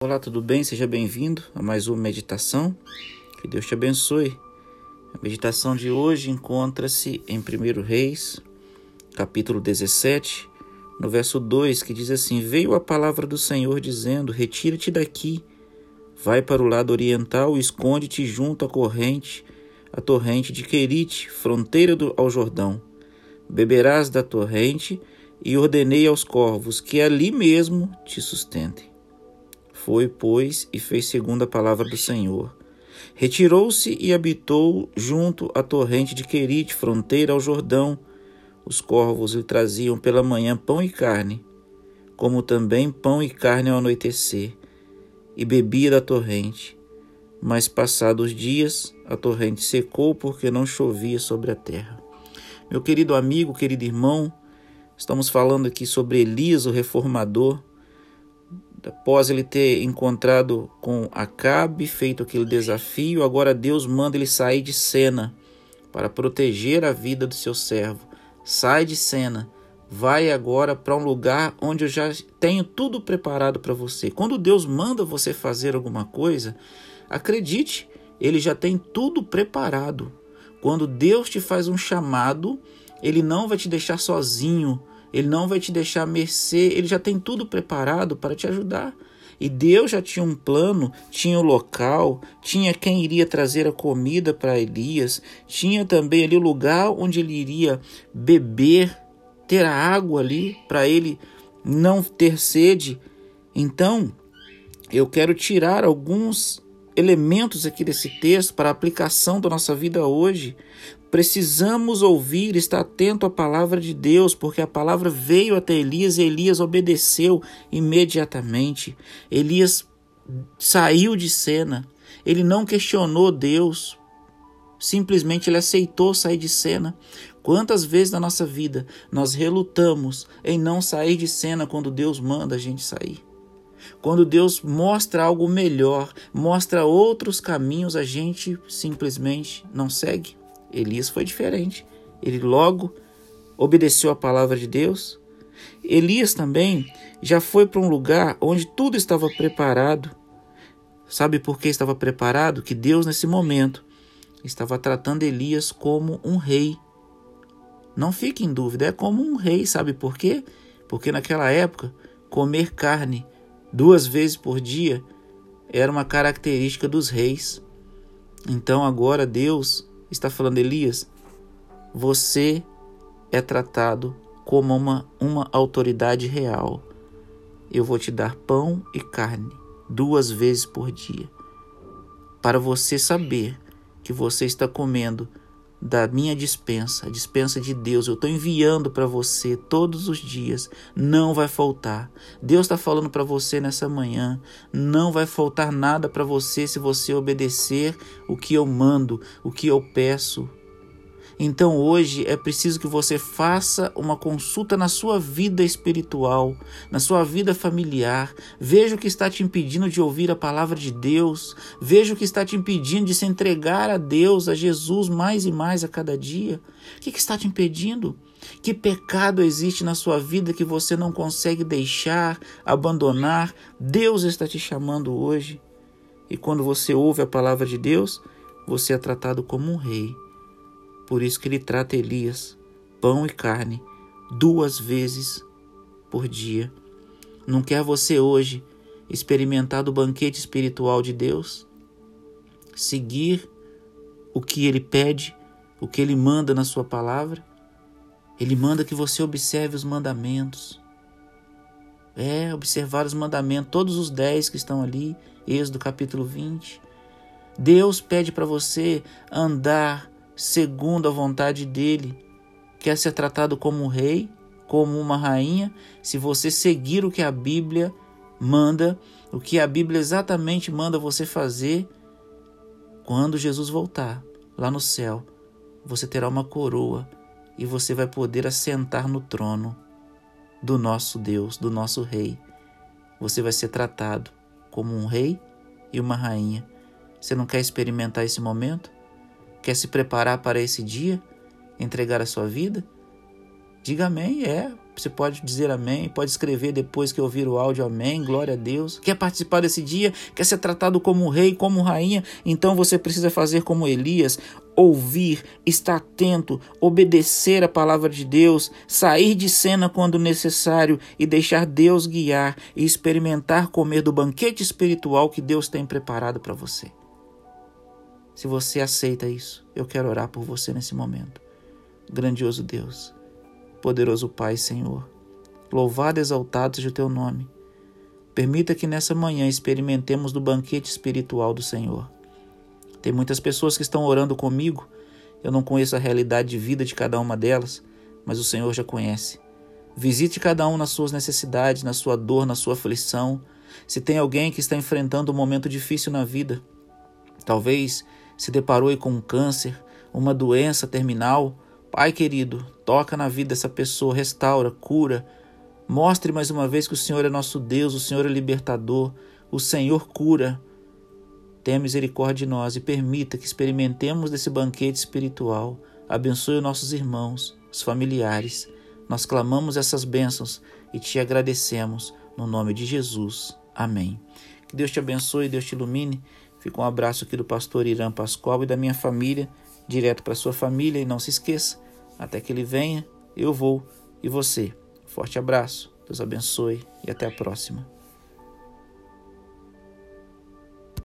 Olá, tudo bem? Seja bem-vindo a mais uma meditação. Que Deus te abençoe. A meditação de hoje encontra-se em 1 Reis, capítulo 17, no verso 2, que diz assim: Veio a palavra do Senhor dizendo: Retira-te daqui, vai para o lado oriental e esconde-te junto à corrente, a torrente de Querite, fronteira do, ao Jordão. Beberás da torrente e ordenei aos corvos que ali mesmo te sustentem. Foi, pois, e fez segundo a palavra do Senhor. Retirou-se e habitou junto à torrente de Querite, fronteira ao Jordão. Os corvos lhe traziam pela manhã pão e carne, como também pão e carne ao anoitecer, e bebia da torrente. Mas passados dias, a torrente secou porque não chovia sobre a terra. Meu querido amigo, querido irmão, estamos falando aqui sobre Elias, o reformador após ele ter encontrado com Acabe, feito aquele desafio, agora Deus manda ele sair de cena para proteger a vida do seu servo. Sai de cena, vai agora para um lugar onde eu já tenho tudo preparado para você. Quando Deus manda você fazer alguma coisa, acredite, ele já tem tudo preparado. Quando Deus te faz um chamado, ele não vai te deixar sozinho ele não vai te deixar mercê, ele já tem tudo preparado para te ajudar. E Deus já tinha um plano, tinha o local, tinha quem iria trazer a comida para Elias, tinha também ali o lugar onde ele iria beber, ter a água ali para ele não ter sede. Então, eu quero tirar alguns elementos aqui desse texto para aplicação da nossa vida hoje, Precisamos ouvir, estar atento à palavra de Deus, porque a palavra veio até Elias e Elias obedeceu imediatamente. Elias saiu de cena, ele não questionou Deus, simplesmente ele aceitou sair de cena. Quantas vezes na nossa vida nós relutamos em não sair de cena quando Deus manda a gente sair? Quando Deus mostra algo melhor, mostra outros caminhos, a gente simplesmente não segue. Elias foi diferente. Ele logo obedeceu a palavra de Deus. Elias também já foi para um lugar onde tudo estava preparado. Sabe por que estava preparado? Que Deus, nesse momento, estava tratando Elias como um rei. Não fique em dúvida, é como um rei. Sabe por quê? Porque naquela época, comer carne duas vezes por dia era uma característica dos reis. Então agora Deus está falando Elias, você é tratado como uma, uma autoridade real. Eu vou te dar pão e carne duas vezes por dia, para você saber que você está comendo da minha dispensa, a dispensa de Deus, eu estou enviando para você todos os dias, não vai faltar. Deus está falando para você nessa manhã, não vai faltar nada para você se você obedecer o que eu mando, o que eu peço. Então hoje é preciso que você faça uma consulta na sua vida espiritual, na sua vida familiar. Veja o que está te impedindo de ouvir a palavra de Deus. Veja o que está te impedindo de se entregar a Deus, a Jesus, mais e mais a cada dia. O que, está te impedindo? Que pecado existe na sua vida que você não consegue deixar, abandonar? Deus está te chamando hoje. E quando você ouve a palavra de Deus, você é tratado como um rei por isso que ele trata Elias, pão e carne, duas vezes por dia. Não quer você hoje experimentar do banquete espiritual de Deus? Seguir o que ele pede, o que ele manda na sua palavra? Ele manda que você observe os mandamentos. É, observar os mandamentos, todos os dez que estão ali, Êxodo capítulo 20. Deus pede para você andar segundo a vontade dele. Quer ser tratado como um rei, como uma rainha, se você seguir o que a Bíblia manda, o que a Bíblia exatamente manda você fazer, quando Jesus voltar lá no céu, você terá uma coroa e você vai poder assentar no trono do nosso Deus, do nosso Rei. Você vai ser tratado como um rei e uma rainha. Você não quer experimentar esse momento? Quer se preparar para esse dia? Entregar a sua vida? Diga amém. É, Você pode dizer amém, pode escrever depois que ouvir o áudio amém, glória a Deus. Quer participar desse dia? Quer ser tratado como rei, como rainha? Então você precisa fazer como Elias, ouvir, estar atento, obedecer a palavra de Deus, sair de cena quando necessário e deixar Deus guiar e experimentar comer do banquete espiritual que Deus tem preparado para você. Se você aceita isso, eu quero orar por você nesse momento. Grandioso Deus, poderoso Pai, Senhor, louvado e exaltado seja o teu nome. Permita que nessa manhã experimentemos do banquete espiritual do Senhor. Tem muitas pessoas que estão orando comigo. Eu não conheço a realidade de vida de cada uma delas, mas o Senhor já conhece. Visite cada um nas suas necessidades, na sua dor, na sua aflição. Se tem alguém que está enfrentando um momento difícil na vida, talvez se deparou com um câncer, uma doença terminal, Pai querido, toca na vida dessa pessoa, restaura, cura. Mostre mais uma vez que o Senhor é nosso Deus, o Senhor é libertador, o Senhor cura. Tenha misericórdia de nós e permita que experimentemos desse banquete espiritual. Abençoe os nossos irmãos, os familiares. Nós clamamos essas bênçãos e te agradecemos no nome de Jesus. Amém. Que Deus te abençoe, Deus te ilumine. Fica um abraço aqui do pastor Irã Pascoal e da minha família, direto para sua família. E não se esqueça, até que ele venha, eu vou e você. Forte abraço, Deus abençoe e até a próxima.